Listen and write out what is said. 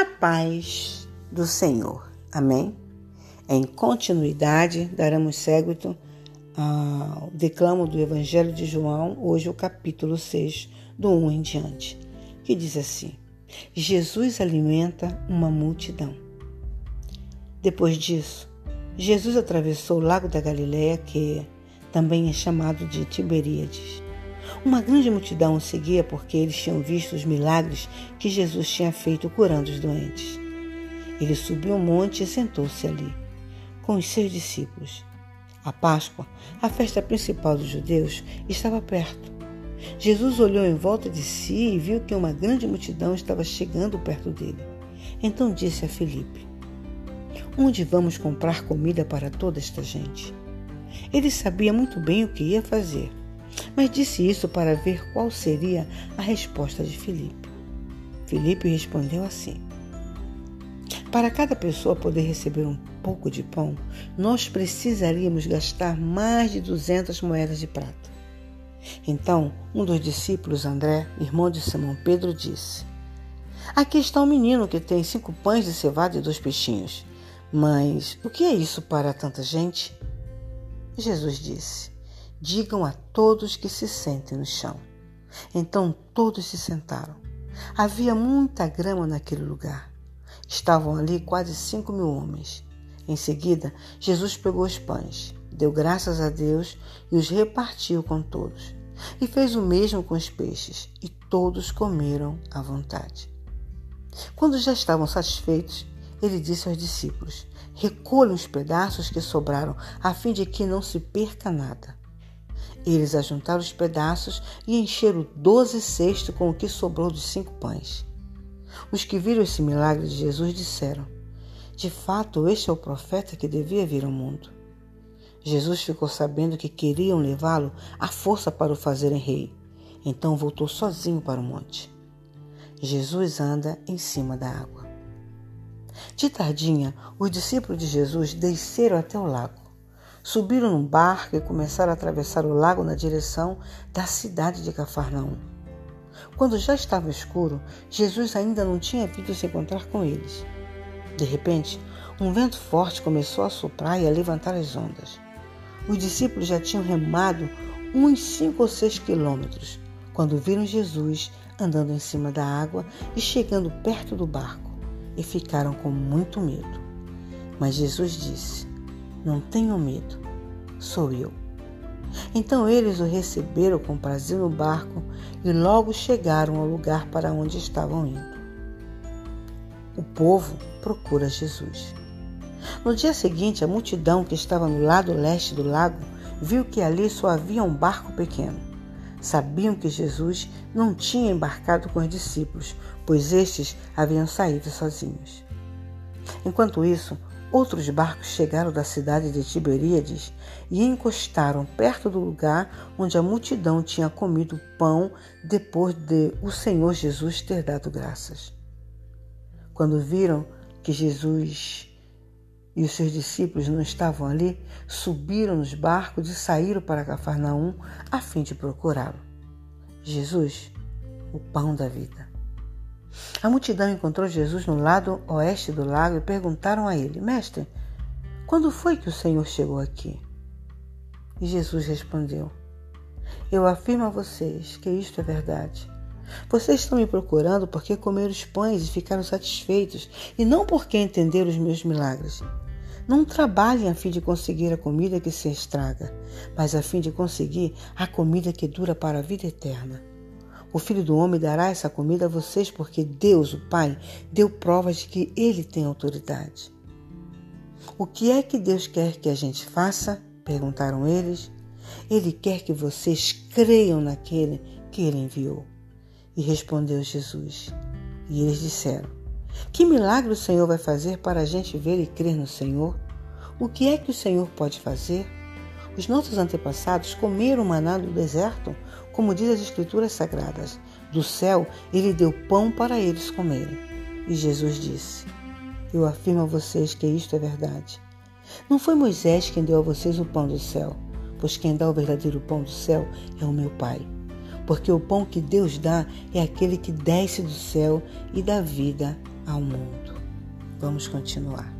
A paz do Senhor. Amém? Em continuidade, daremos seguimento ao declamo do Evangelho de João, hoje o capítulo 6, do 1 em diante, que diz assim: Jesus alimenta uma multidão. Depois disso, Jesus atravessou o lago da Galiléia, que também é chamado de Tiberíades. Uma grande multidão o seguia porque eles tinham visto os milagres que Jesus tinha feito curando os doentes. Ele subiu um monte e sentou-se ali, com os seus discípulos. A Páscoa, a festa principal dos judeus, estava perto. Jesus olhou em volta de si e viu que uma grande multidão estava chegando perto dele. Então disse a Filipe: Onde vamos comprar comida para toda esta gente? Ele sabia muito bem o que ia fazer mas disse isso para ver qual seria a resposta de Filipe. Filipe respondeu assim: Para cada pessoa poder receber um pouco de pão, nós precisaríamos gastar mais de 200 moedas de prata. Então, um dos discípulos, André, irmão de Simão Pedro, disse: Aqui está um menino que tem cinco pães de cevada e dois peixinhos. Mas o que é isso para tanta gente? Jesus disse: Digam a todos que se sentem no chão. Então todos se sentaram. Havia muita grama naquele lugar. Estavam ali quase cinco mil homens. Em seguida, Jesus pegou os pães, deu graças a Deus e os repartiu com todos. E fez o mesmo com os peixes, e todos comeram à vontade. Quando já estavam satisfeitos, ele disse aos discípulos: Recolham os pedaços que sobraram, a fim de que não se perca nada. Eles ajuntaram os pedaços e encheram doze cestos com o que sobrou dos cinco pães. Os que viram esse milagre de Jesus disseram: De fato, este é o profeta que devia vir ao mundo. Jesus ficou sabendo que queriam levá-lo à força para o fazerem rei. Então voltou sozinho para o monte. Jesus anda em cima da água. De tardinha, os discípulos de Jesus desceram até o lago. Subiram num barco e começaram a atravessar o lago na direção da cidade de Cafarnaum. Quando já estava escuro, Jesus ainda não tinha vindo se encontrar com eles. De repente, um vento forte começou a soprar e a levantar as ondas. Os discípulos já tinham remado uns cinco ou seis quilômetros quando viram Jesus andando em cima da água e chegando perto do barco e ficaram com muito medo. Mas Jesus disse: não tenham medo, sou eu. Então eles o receberam com prazer no barco e logo chegaram ao lugar para onde estavam indo. O povo procura Jesus. No dia seguinte, a multidão que estava no lado leste do lago viu que ali só havia um barco pequeno. Sabiam que Jesus não tinha embarcado com os discípulos, pois estes haviam saído sozinhos. Enquanto isso, Outros barcos chegaram da cidade de Tiberíades e encostaram perto do lugar onde a multidão tinha comido pão depois de o Senhor Jesus ter dado graças. Quando viram que Jesus e os seus discípulos não estavam ali, subiram nos barcos e saíram para Cafarnaum a fim de procurá-lo. Jesus, o pão da vida. A multidão encontrou Jesus no lado oeste do lago e perguntaram a ele: Mestre, quando foi que o Senhor chegou aqui? E Jesus respondeu: Eu afirmo a vocês que isto é verdade. Vocês estão me procurando porque comeram os pães e ficaram satisfeitos, e não porque entenderam os meus milagres. Não trabalhem a fim de conseguir a comida que se estraga, mas a fim de conseguir a comida que dura para a vida eterna. O Filho do Homem dará essa comida a vocês, porque Deus, o Pai, deu provas de que Ele tem autoridade. O que é que Deus quer que a gente faça? perguntaram eles. Ele quer que vocês creiam naquele que Ele enviou. E respondeu Jesus. E eles disseram: Que milagre o Senhor vai fazer para a gente ver e crer no Senhor? O que é que o Senhor pode fazer? Os nossos antepassados comeram maná no deserto, como diz as Escrituras Sagradas. Do céu ele deu pão para eles comerem. E Jesus disse: Eu afirmo a vocês que isto é verdade. Não foi Moisés quem deu a vocês o pão do céu, pois quem dá o verdadeiro pão do céu é o meu Pai. Porque o pão que Deus dá é aquele que desce do céu e dá vida ao mundo. Vamos continuar.